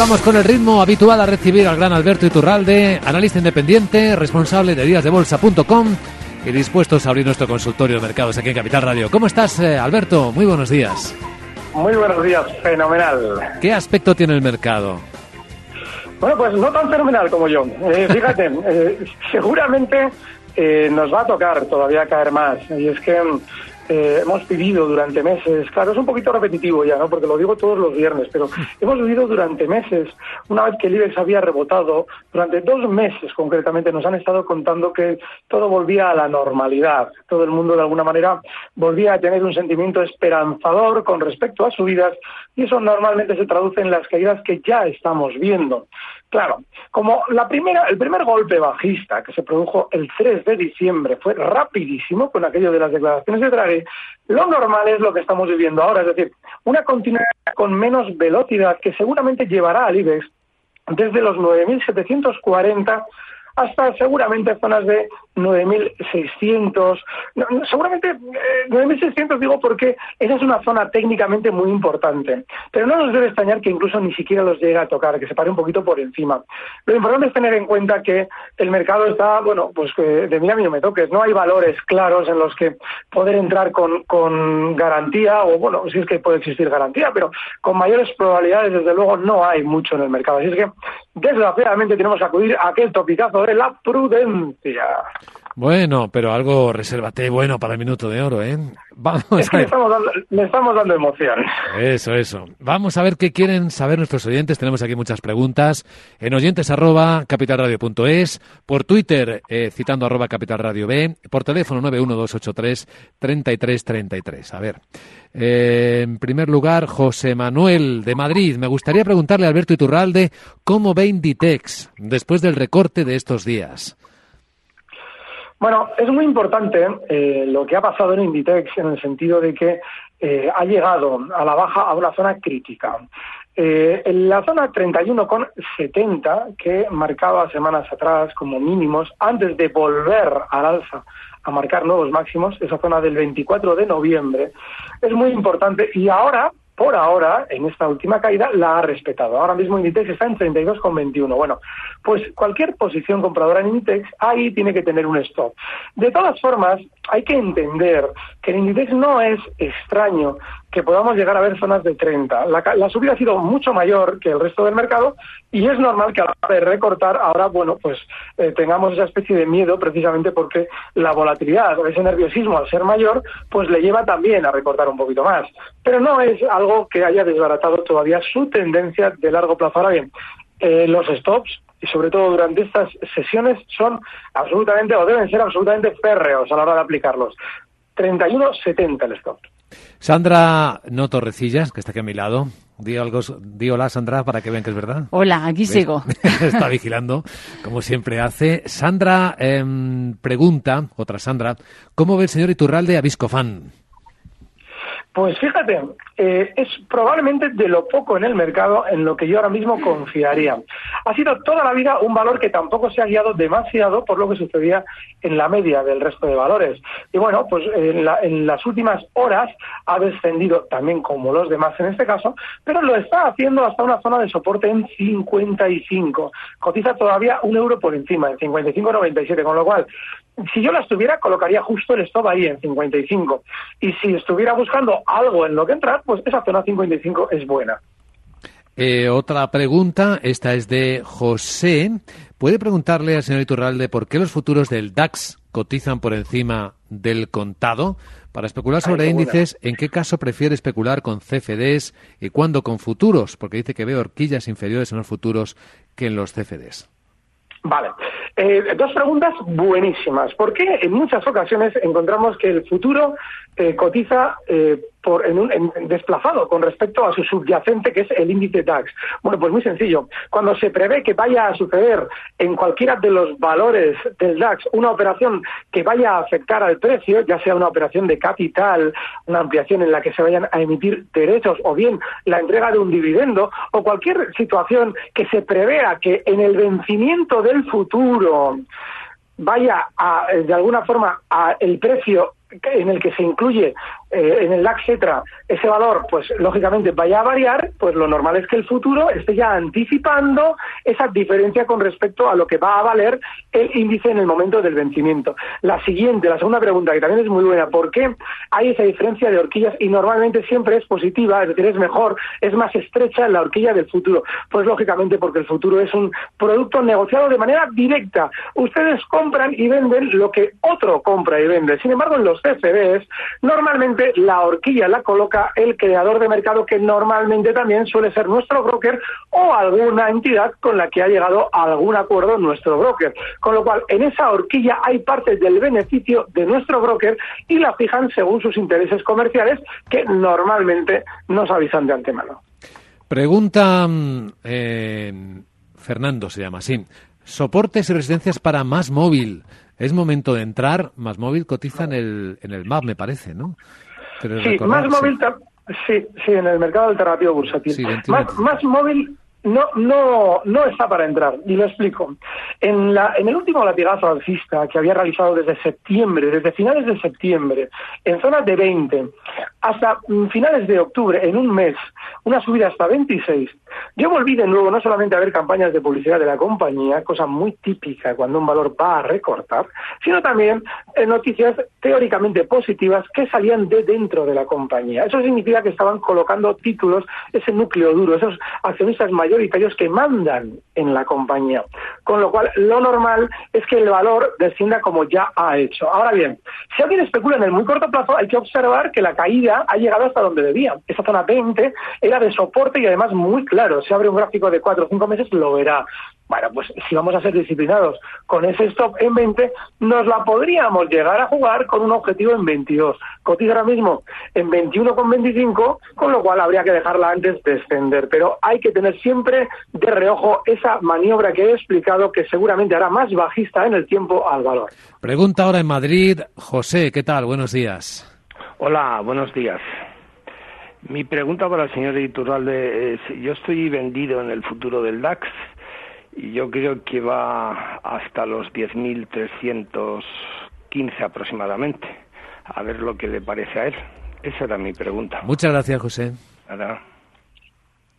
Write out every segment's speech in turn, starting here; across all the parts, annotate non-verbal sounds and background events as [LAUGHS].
Vamos con el ritmo habitual a recibir al gran Alberto Iturralde, analista independiente, responsable de díasdebolsa.com y dispuestos a abrir nuestro consultorio de mercados aquí en Capital Radio. ¿Cómo estás, eh, Alberto? Muy buenos días. Muy buenos días, fenomenal. ¿Qué aspecto tiene el mercado? Bueno, pues no tan fenomenal como yo. Eh, fíjate, [LAUGHS] eh, seguramente eh, nos va a tocar todavía caer más. Y es que eh, hemos vivido durante meses, claro, es un poquito repetitivo ya, ¿no? Porque lo digo todos los viernes, pero hemos vivido durante meses, una vez que el IBEX había rebotado, durante dos meses concretamente, nos han estado contando que todo volvía a la normalidad. Todo el mundo, de alguna manera, volvía a tener un sentimiento esperanzador con respecto a subidas y eso normalmente se traduce en las caídas que ya estamos viendo. Claro, como el primer golpe bajista que se produjo el 3 de diciembre fue rapidísimo con aquello de las declaraciones de Draghi, lo normal es lo que estamos viviendo ahora, es decir, una continuidad con menos velocidad que seguramente llevará al IBEX desde los 9.740 hasta seguramente zonas de 9.600, no, no, seguramente eh, 9.600 digo porque esa es una zona técnicamente muy importante, pero no nos debe extrañar que incluso ni siquiera los llegue a tocar, que se pare un poquito por encima. Lo importante es tener en cuenta que el mercado está, bueno, pues que de mí a mí no me toques, no hay valores claros en los que poder entrar con, con garantía, o bueno, si es que puede existir garantía, pero con mayores probabilidades, desde luego, no hay mucho en el mercado. Así es que, desgraciadamente, tenemos que acudir a aquel topicazo de la prudencia. Bueno, pero algo resérvate bueno para el minuto de oro, ¿eh? Vamos Es a que ver. estamos dando, le estamos dando emoción. Eso, eso. Vamos a ver qué quieren saber nuestros oyentes. Tenemos aquí muchas preguntas. En oyentes arroba capitalradio.es, por Twitter eh, citando arroba capitalradio B, por teléfono 91283 3333. A ver. Eh, en primer lugar, José Manuel de Madrid. Me gustaría preguntarle a Alberto Iturralde cómo ve Inditex después del recorte de estos días. Bueno, es muy importante eh, lo que ha pasado en Inditex en el sentido de que eh, ha llegado a la baja a una zona crítica. Eh, en la zona 31,70 que marcaba semanas atrás como mínimos, antes de volver al alza a marcar nuevos máximos, esa zona del 24 de noviembre, es muy importante y ahora por ahora, en esta última caída, la ha respetado. Ahora mismo Inditex está en 32,21. Bueno, pues cualquier posición compradora en Inditex, ahí tiene que tener un stop. De todas formas, hay que entender que el Inditex no es extraño que podamos llegar a ver zonas de 30. La, la subida ha sido mucho mayor que el resto del mercado y es normal que a la hora de recortar ahora, bueno, pues eh, tengamos esa especie de miedo precisamente porque la volatilidad o ese nerviosismo al ser mayor, pues le lleva también a recortar un poquito más. Pero no es algo que haya desbaratado todavía su tendencia de largo plazo. Ahora bien, eh, los stops y sobre todo durante estas sesiones son absolutamente o deben ser absolutamente férreos a la hora de aplicarlos. 31.70 el stop. Sandra No Torrecillas, que está aquí a mi lado. Di, algo, di hola, Sandra, para que vean que es verdad. Hola, aquí ¿Ves? sigo. [LAUGHS] está vigilando, como siempre hace. Sandra em, pregunta, otra Sandra, ¿cómo ve el señor Iturralde a Viscofan? Pues fíjate, eh, es probablemente de lo poco en el mercado en lo que yo ahora mismo confiaría. Ha sido toda la vida un valor que tampoco se ha guiado demasiado por lo que sucedía en la media del resto de valores. Y bueno, pues en, la- en las últimas horas ha descendido también como los demás en este caso, pero lo está haciendo hasta una zona de soporte en 55. Cotiza todavía un euro por encima, en 55,97, con lo cual si yo la estuviera, colocaría justo el stop ahí en 55. Y si estuviera buscando algo en lo que entrar, pues esa zona 55 es buena. Eh, otra pregunta, esta es de José. ¿Puede preguntarle al señor Iturralde por qué los futuros del DAX cotizan por encima del contado? Para especular sobre buena. índices, ¿en qué caso prefiere especular con CFDs y cuándo con futuros? Porque dice que ve horquillas inferiores en los futuros que en los CFDs. Vale. Eh, dos preguntas buenísimas. ¿Por qué en muchas ocasiones encontramos que el futuro eh, cotiza eh, por, en un, en- desplazado con respecto a su subyacente, que es el índice DAX? Bueno, pues muy sencillo. Cuando se prevé que vaya a suceder en cualquiera de los valores del DAX una operación que vaya a afectar al precio, ya sea una operación de capital, una ampliación en la que se vayan a emitir derechos o bien la entrega de un dividendo o cualquier situación que se prevea que en el vencimiento del futuro vaya a, de alguna forma a el precio en el que se incluye eh, en el DAX Cetra ese valor, pues lógicamente vaya a variar, pues lo normal es que el futuro esté ya anticipando esa diferencia con respecto a lo que va a valer el índice en el momento del vencimiento. La siguiente, la segunda pregunta, que también es muy buena, ¿por qué hay esa diferencia de horquillas y normalmente siempre es positiva, es decir, es mejor, es más estrecha la horquilla del futuro? Pues lógicamente porque el futuro es un producto negociado de manera directa. Ustedes compran y venden lo que otro compra y vende. Sin embargo, en los CFDs, normalmente la horquilla la coloca el creador de mercado, que normalmente también suele ser nuestro broker o alguna entidad con la que ha llegado a algún acuerdo nuestro broker. Con lo cual, en esa horquilla hay parte del beneficio de nuestro broker y la fijan según sus intereses comerciales, que normalmente nos avisan de antemano. Pregunta mm, eh, Fernando, se llama así. Soportes y resistencias para más móvil. Es momento de entrar. Más móvil cotiza en el, en el MAP, me parece, ¿no? Sí, recordar, más móvil, ta- sí, sí, en el mercado alternativo bursátil. Sí, 21. más, más móvil no, no, no está para entrar, y lo explico. En, la, en el último latigazo alcista que había realizado desde septiembre, desde finales de septiembre, en zonas de 20 hasta mm, finales de octubre, en un mes, una subida hasta 26, yo volví de nuevo no solamente a ver campañas de publicidad de la compañía, cosa muy típica cuando un valor va a recortar, sino también eh, noticias teóricamente positivas que salían de dentro de la compañía. Eso significa que estaban colocando títulos, ese núcleo duro, esos accionistas mayoritarios que mandan en la compañía. Con lo cual, lo normal es que el valor descienda como ya ha hecho. Ahora bien, si alguien especula en el muy corto plazo, hay que observar que la caída ha llegado hasta donde debía. Esta zona 20 era de soporte y además muy claro. Si abre un gráfico de 4 o 5 meses, lo verá. Bueno, pues si vamos a ser disciplinados con ese stop en 20, nos la podríamos llegar a jugar con un objetivo en 22. Cotiza ahora mismo en 21,25, con lo cual habría que dejarla antes descender. Pero hay que tener siempre de reojo esa maniobra que he explicado que seguramente hará más bajista en el tiempo al valor. Pregunta ahora en Madrid. José, ¿qué tal? Buenos días. Hola, buenos días. Mi pregunta para el señor Iturralde es, yo estoy vendido en el futuro del DAX y yo creo que va hasta los 10.315 aproximadamente. A ver lo que le parece a él. Esa era mi pregunta. Muchas gracias, José. Nada.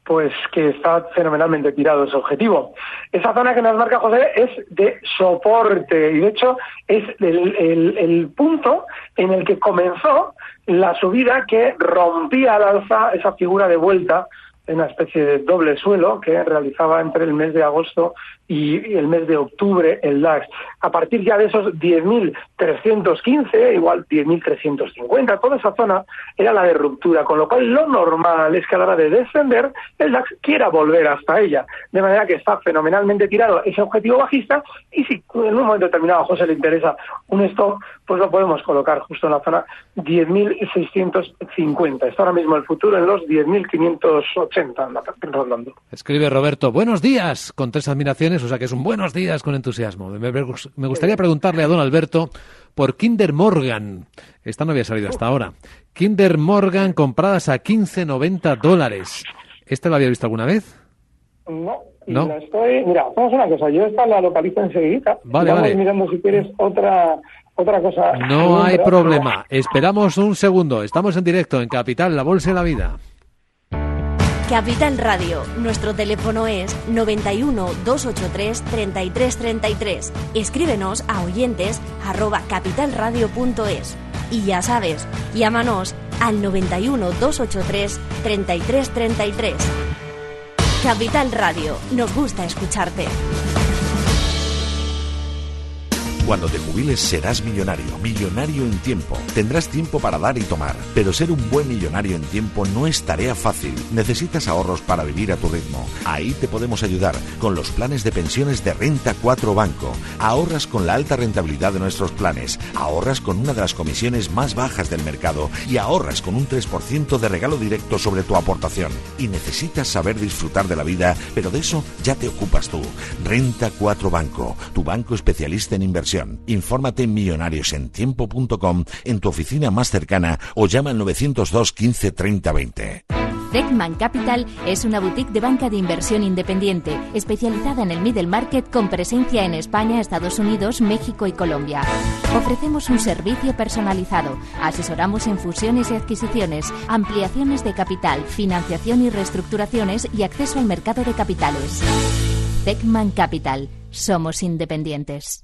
pues que está fenomenalmente tirado ese objetivo. Esa zona que nos marca José es de soporte y de hecho es el, el- el punto en el que comenzó la subida que rompía al alza esa figura de vuelta una especie de doble suelo que realizaba entre el mes de agosto y el mes de octubre el DAX. A partir ya de esos 10.315, igual 10.350, toda esa zona era la de ruptura, con lo cual lo normal es que a la hora de descender el DAX quiera volver hasta ella. De manera que está fenomenalmente tirado ese objetivo bajista y si en un momento determinado a José le interesa un stop, pues lo podemos colocar justo en la zona 10.650. Está ahora mismo el futuro en los 10.580 anda rondando. Escribe Roberto, buenos días, con tres admiraciones, o sea que es un buenos días con entusiasmo. Me, gustaría preguntarle a don Alberto por Kinder Morgan. Esta no había salido hasta ahora. Kinder Morgan compradas a 15,90 dólares. ¿Este lo había visto alguna vez? No, y ¿No? la estoy. Mira, hacemos una cosa. Yo esta la localizo enseguida. Vale, Vamos vale. mirando si quieres otra otra cosa. No hay problema. Esperamos un segundo. Estamos en directo en Capital, la Bolsa y la Vida. Capital Radio. Nuestro teléfono es 91 283 3333. Escríbenos a oyentes arroba capitalradio.es. Y ya sabes, llámanos al 91 283 3333. Capital Radio. Nos gusta escucharte. Cuando te jubiles serás millonario, millonario en tiempo. Tendrás tiempo para dar y tomar, pero ser un buen millonario en tiempo no es tarea fácil. Necesitas ahorros para vivir a tu ritmo. Ahí te podemos ayudar con los planes de pensiones de Renta 4 Banco. Ahorras con la alta rentabilidad de nuestros planes, ahorras con una de las comisiones más bajas del mercado y ahorras con un 3% de regalo directo sobre tu aportación. Y necesitas saber disfrutar de la vida, pero de eso ya te ocupas tú. Renta 4 Banco, tu banco especialista en inversión. Infórmate en millonariosentiempo.com en tu oficina más cercana o llama al 902 15 30 20. Techman Capital es una boutique de banca de inversión independiente, especializada en el middle market con presencia en España, Estados Unidos, México y Colombia. Ofrecemos un servicio personalizado, asesoramos en fusiones y adquisiciones, ampliaciones de capital, financiación y reestructuraciones y acceso al mercado de capitales. Techman Capital, somos independientes.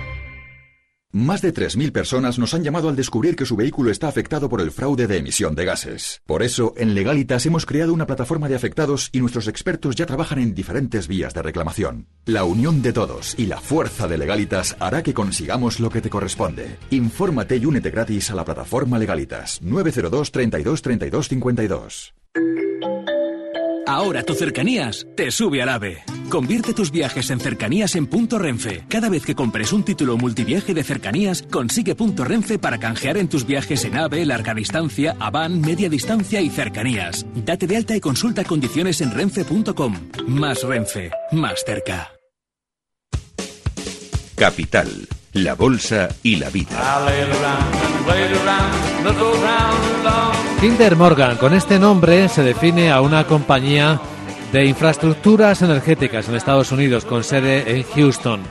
Más de 3.000 personas nos han llamado al descubrir que su vehículo está afectado por el fraude de emisión de gases. Por eso, en Legalitas hemos creado una plataforma de afectados y nuestros expertos ya trabajan en diferentes vías de reclamación. La unión de todos y la fuerza de Legalitas hará que consigamos lo que te corresponde. Infórmate y únete gratis a la plataforma Legalitas 902 32 32 52. Ahora tu cercanías te sube al AVE. Convierte tus viajes en cercanías en punto Renfe. Cada vez que compres un título multiviaje de cercanías, consigue punto Renfe para canjear en tus viajes en AVE, larga distancia, Avan, media distancia y cercanías. Date de alta y consulta condiciones en renfe.com. Más Renfe, más cerca. Capital, la bolsa y la vida. Kinder Morgan, con este nombre se define a una compañía de infraestructuras energéticas en Estados Unidos con sede en Houston.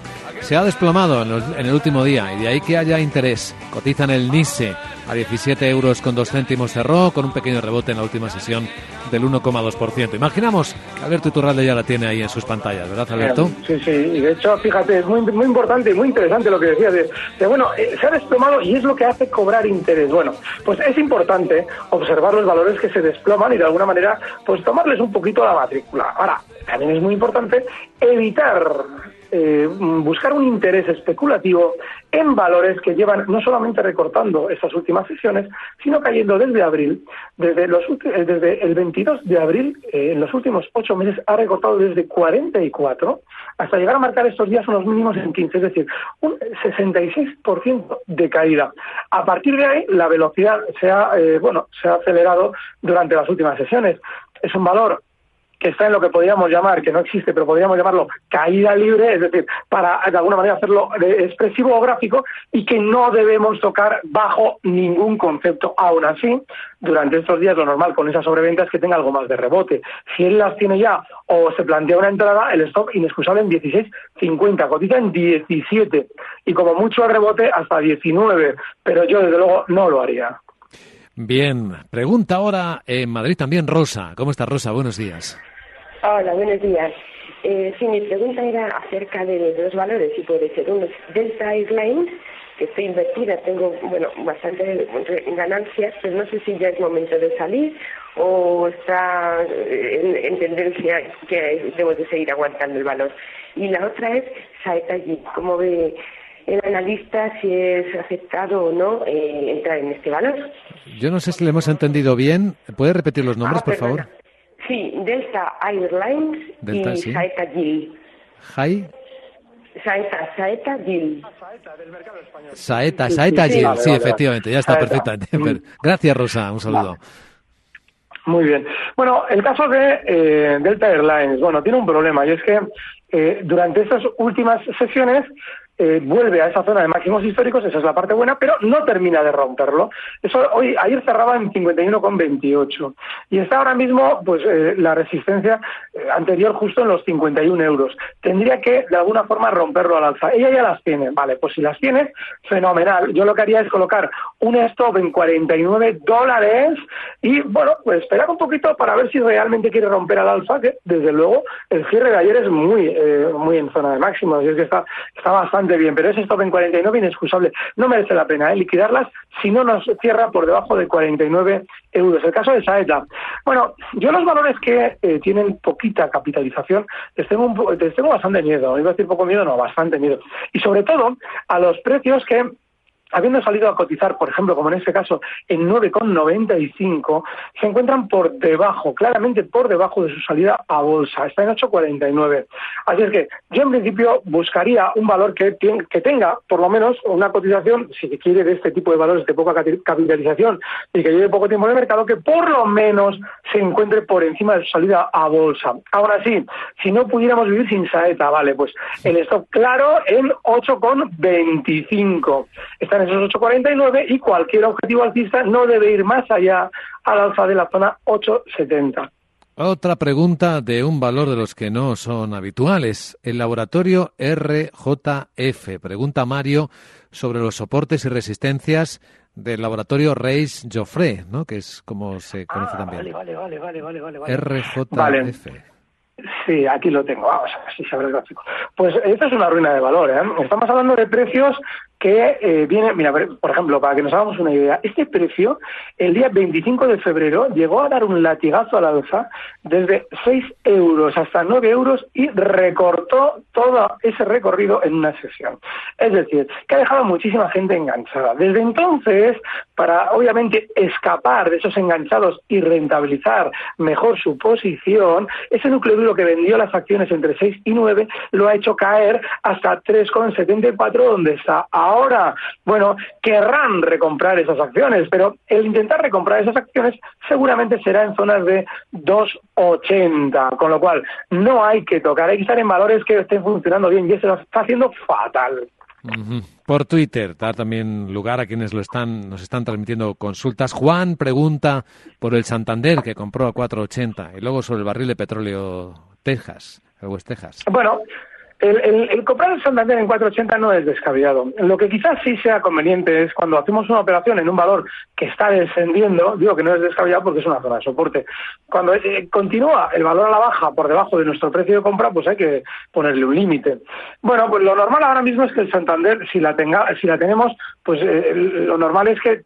Se ha desplomado en, los- en el último día y de ahí que haya interés. Cotiza en el NISE a 17 euros con dos céntimos cerró, con un pequeño rebote en la última sesión del 1,2%. Imaginamos que Alberto Iturralde ya la tiene ahí en sus pantallas, ¿verdad Alberto? Sí, sí, y de hecho, fíjate, es muy, muy importante y muy interesante lo que decías de, de, bueno, eh, se ha desplomado y es lo que hace cobrar interés. Bueno, pues es importante observar los valores que se desploman y de alguna manera, pues tomarles un poquito la matrícula. Ahora, también es muy importante evitar eh, buscar un interés especulativo en valores que llevan no solamente recortando estas últimas sesiones, sino cayendo desde abril, desde, los, eh, desde el 22 de abril, eh, en los últimos ocho meses, ha recortado desde 44 hasta llegar a marcar estos días unos mínimos en 15, es decir, un 66% de caída. A partir de ahí, la velocidad se ha, eh, bueno, se ha acelerado durante las últimas sesiones. Es un valor que está en lo que podríamos llamar, que no existe, pero podríamos llamarlo caída libre, es decir, para de alguna manera hacerlo expresivo o gráfico y que no debemos tocar bajo ningún concepto. Aún así, durante estos días lo normal con esas sobreventa es que tenga algo más de rebote. Si él las tiene ya o se plantea una entrada, el stop inexcusable en 16.50, cotiza en 17 y como mucho el rebote hasta 19, pero yo desde luego no lo haría. Bien, pregunta ahora en Madrid también Rosa. ¿Cómo está Rosa? Buenos días. Hola, buenos días. Eh, sí, mi pregunta era acerca de los valores, si puede ser. Uno es Delta Airlines, que estoy invertida, tengo, bueno, bastante ganancias, pero no sé si ya es momento de salir o está eh, en, en tendencia que debo de seguir aguantando el valor. Y la otra es Saeta. ¿Cómo ve el analista si es aceptado o no eh, entrar en este valor? Yo no sé si le hemos entendido bien. ¿Puede repetir los nombres, Ah, por perdona. favor? Sí, Delta Airlines Delta, y sí. Saeta Gill. Jai, Saeta, Saeta Gill. Saeta, Sí, Saeta sí, Gil. vale, Sí, vale, efectivamente, ya está Saeta. perfectamente. Per- Gracias, Rosa. Un saludo. Muy bien. Bueno, el caso de eh, Delta Airlines, bueno, tiene un problema y es que eh, durante estas últimas sesiones eh, vuelve a esa zona de máximos históricos, esa es la parte buena, pero no termina de romperlo. Eso hoy ayer cerraba en 51,28 y está ahora mismo, pues eh, la resistencia eh, anterior justo en los 51 euros. Tendría que de alguna forma romperlo al alza. Ella ya las tiene, vale, pues si las tiene, fenomenal. Yo lo que haría es colocar un stop en 49 dólares y bueno, pues esperar un poquito para ver si realmente quiere romper al alza, que desde luego el cierre de ayer es muy eh, muy en zona de máximos, y es que está, está bastante bien, pero ese stop en 49 inexcusable. No merece la pena eh, liquidarlas si no nos cierra por debajo de 49 euros. El caso de Saeta. Bueno, yo los valores que eh, tienen poquita capitalización les tengo, un les tengo bastante miedo. Iba a decir poco miedo, no, bastante miedo. Y sobre todo a los precios que habiendo salido a cotizar, por ejemplo, como en este caso, en 9,95, se encuentran por debajo, claramente por debajo de su salida a bolsa. Está en 8,49. Así es que yo, en principio, buscaría un valor que, tenga, por lo menos, una cotización, si se quiere, de este tipo de valores de poca capitalización y que lleve poco tiempo en el mercado, que por lo menos se encuentre por encima de su salida a bolsa. Ahora sí, si no pudiéramos vivir sin saeta, vale, pues el stop claro en 8,25. Está en esos 8,49 y cualquier objetivo alcista no debe ir más allá al alza de la zona 8,70. Otra pregunta de un valor de los que no son habituales. El laboratorio RJF. Pregunta Mario sobre los soportes y resistencias del laboratorio Reis Joffre, ¿no? que es como se conoce también. Ah, Vale, vale, vale, vale, vale, vale. RJF. Vale. Sí, aquí lo tengo. Vamos a ver si se abre el gráfico. Pues esto es una ruina de valor. ¿eh? Estamos hablando de precios que eh, vienen, mira, por ejemplo, para que nos hagamos una idea, este precio el día 25 de febrero llegó a dar un latigazo al alza desde 6 euros hasta 9 euros y recortó todo ese recorrido en una sesión. Es decir, que ha dejado a muchísima gente enganchada. Desde entonces, para obviamente escapar de esos enganchados y rentabilizar mejor su posición, ese núcleo duro que vendió las acciones entre 6 y 9 lo ha hecho caer hasta 3,74 donde está ahora. Bueno, querrán recomprar esas acciones, pero el intentar recomprar esas acciones seguramente será en zonas de 2,80, con lo cual no hay que tocar, hay que estar en valores que estén funcionando bien y eso lo está haciendo fatal. Por Twitter, dar también lugar a quienes lo están, nos están transmitiendo consultas. Juan pregunta por el Santander que compró a 4.80 y luego sobre el barril de petróleo Texas, el West Texas. Bueno, el, el- el comprar el Santander en 480 no es descabellado. Lo que quizás sí sea conveniente es cuando hacemos una operación en un valor que está descendiendo, digo que no es descabellado porque es una zona de soporte. Cuando eh, continúa el valor a la baja por debajo de nuestro precio de compra, pues hay que ponerle un límite. Bueno, pues lo normal ahora mismo es que el Santander, si la tenga, si la tenemos, pues eh, lo normal es que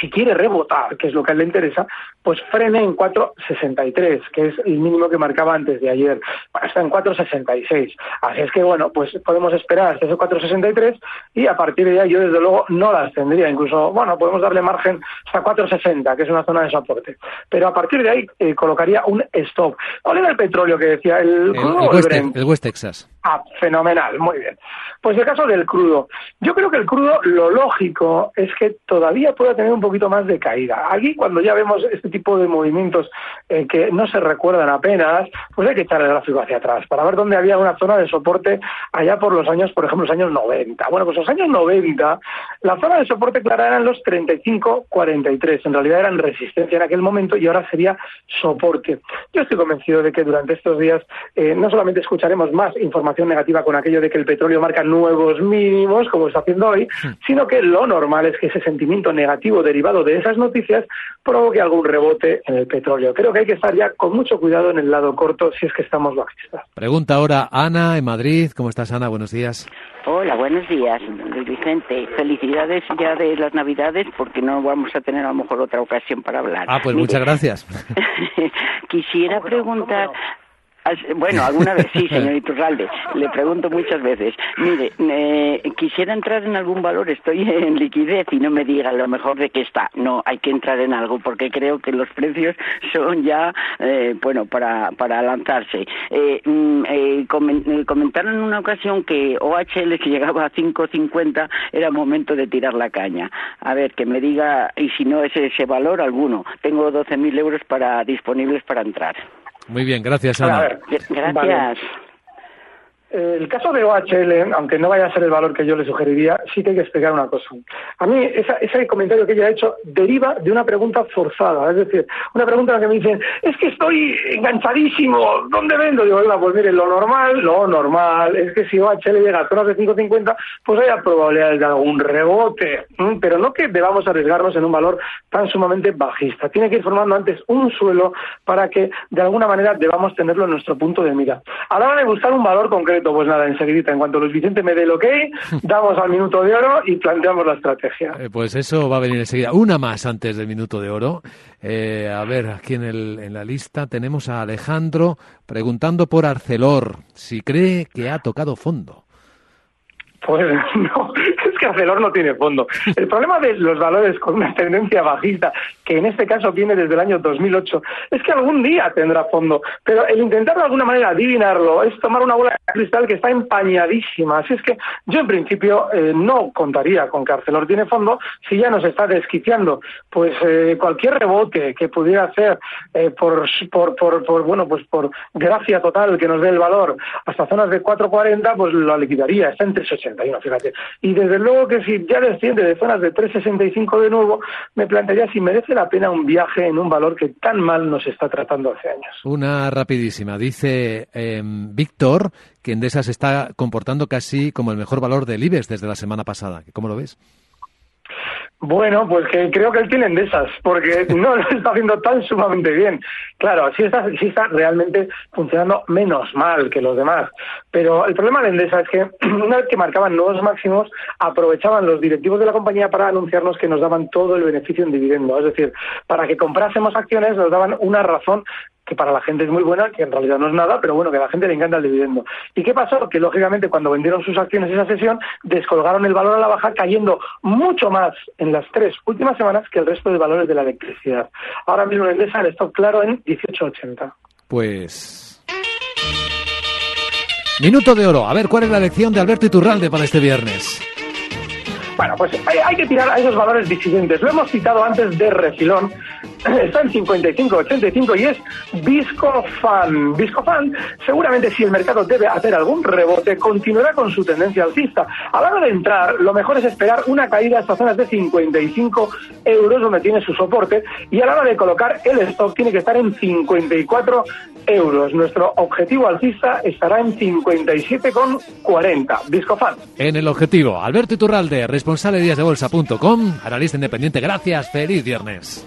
si quiere rebotar, que es lo que a él le interesa, pues frene en 4.63, que es el mínimo que marcaba antes de ayer. Bueno, está en 4.66. Así es que, bueno, pues podemos esperar hasta ese 4.63 y a partir de ahí yo, desde luego, no las tendría. Incluso, bueno, podemos darle margen hasta 4.60, que es una zona de soporte. Pero a partir de ahí eh, colocaría un stop. Oliva el petróleo que decía, el crudo el o el West, Brent. el West Texas. Ah, fenomenal, muy bien. Pues el caso del crudo. Yo creo que el crudo, lo lógico es que todavía pueda tener un poquito más de caída. Aquí, cuando ya vemos este tipo de movimientos eh, que no se recuerdan apenas, pues hay que echar el gráfico hacia atrás para ver dónde había una zona de soporte allá por los años, por ejemplo, los años 90. Bueno, pues los años 90, la zona de soporte clara eran los 35-43. En realidad eran resistencia en aquel momento y ahora sería soporte. Yo estoy convencido de que durante estos días eh, no solamente escucharemos más información negativa con aquello de que el petróleo marca nuevos mínimos, como está haciendo hoy, sino que lo normal es que ese sentimiento negativo derivado de esas noticias provoque algún rebote en el petróleo. Creo que hay que estar ya con mucho cuidado en el lado corto si es que estamos bajistas. Pregunta ahora Ana en Madrid. ¿Cómo estás, Ana? Buenos días. Hola, buenos días, Luis Vicente. Felicidades ya de las Navidades porque no vamos a tener a lo mejor otra ocasión para hablar. Ah, pues Mire, muchas gracias. [LAUGHS] Quisiera preguntar. As- Bueno, alguna vez sí, [LAUGHS] señor Iturralde. Le pregunto muchas veces. Mire, eh, quisiera entrar en algún valor. Estoy en liquidez y no me diga lo mejor de qué está. No, hay que entrar en algo porque creo que los precios son ya, eh, bueno, para, para lanzarse. Eh, mm, eh, eh, comentaron en una ocasión que OHL, si llegaba a 5.50, era momento de tirar la caña. A ver, que me diga, y si no es ese valor, alguno. Tengo 12.000 euros para, disponibles para entrar. Muy bien, gracias, A Ana. ver, Gracias. vale. El caso de OHL, aunque no vaya a ser el valor que yo le sugeriría, sí que hay que explicar una cosa. A mí esa- ese comentario que ella ha hecho deriva de una pregunta forzada, es decir, una pregunta en la que me dicen, es que estoy enganchadísimo, ¿dónde vendo? Digo, pues mire, lo normal, lo normal es que si OHL llega a zonas de 5.50, pues haya probabilidades de algún rebote, pero no que debamos arriesgarnos en un valor tan sumamente bajista. Tiene que ir formando antes un suelo para que de alguna manera debamos tenerlo en nuestro punto de mira. A la hora de buscar un valor concreto, pues nada, enseguidita, en cuanto Luis Vicente me dé el ok, [LAUGHS] damos al minuto de oro y planteamos la estrategia. Eh, Pues eso va a venir enseguida. Una más antes del minuto de oro. Eh, a ver, aquí en, el, en la lista tenemos a Alejandro preguntando por Arcelor, si cree que ha tocado fondo. Pues [LAUGHS] no, que Arcelor no tiene fondo. El problema de los valores con una tendencia bajista, que en este caso viene desde el año 2008, es que algún día tendrá fondo. Pero el intentar de alguna manera adivinarlo es tomar una bola de cristal que está empañadísima. Así es que yo en principio eh, no contaría con que Arcelor tiene fondo si ya nos está desquiciando. Pues eh, cualquier rebote que pudiera hacer eh, por, bueno, pues por gracia total que nos dé el valor hasta zonas de 4.40, pues lo liquidaría. Está en 3.81, fíjate. Y desde luego que si ya desciende de zonas de 3.65 de nuevo, me plantearía si merece la pena un viaje en un valor que tan mal nos está tratando hace años. Una rapidísima. Dice eh, Víctor que Endesa se está comportando casi como el mejor valor del IBEX desde la semana pasada. ¿Cómo lo ves? Bueno, pues que creo que él tiene de esas, porque [LAUGHS] no lo está haciendo tan sumamente bien. Claro, sí está, sí está realmente funcionando menos mal que los demás. Pero el problema de Endesa es que [CLEARS THROAT] una vez que marcaban nuevos máximos, aprovechaban los directivos de la compañía para anunciarnos que nos daban todo el beneficio en dividendo. Es decir, para que comprásemos acciones nos daban una razón que para la gente es muy buena, que en realidad no es nada, pero bueno, que a la gente le encanta el dividendo. ¿Y qué pasó? Que lógicamente cuando vendieron sus acciones esa sesión, descolgaron el valor a la baja, cayendo mucho más en las tres últimas semanas que el resto de valores de la electricidad. Ahora mismo en Endesa el stock claro en 18,80. Pues... Minuto de oro. A ver, ¿cuál es la lección de Alberto Iturralde para este viernes? Bueno, pues hay, hay que tirar a esos valores disidentes. Lo hemos citado antes de refilón. Está en 55,85 y es Viscofan. Viscofan, seguramente si el mercado debe hacer algún rebote, continuará con su tendencia alcista. A la hora de entrar, lo mejor es esperar una caída hasta zonas de 55 euros, donde tiene su soporte, y a la hora de colocar el stock tiene que estar en 54 euros. Nuestro objetivo alcista estará en 57,40. Viscofan. En el objetivo, Alberto Iturralde, responsable de díasdebolsa.com, analista independiente. Gracias, feliz viernes.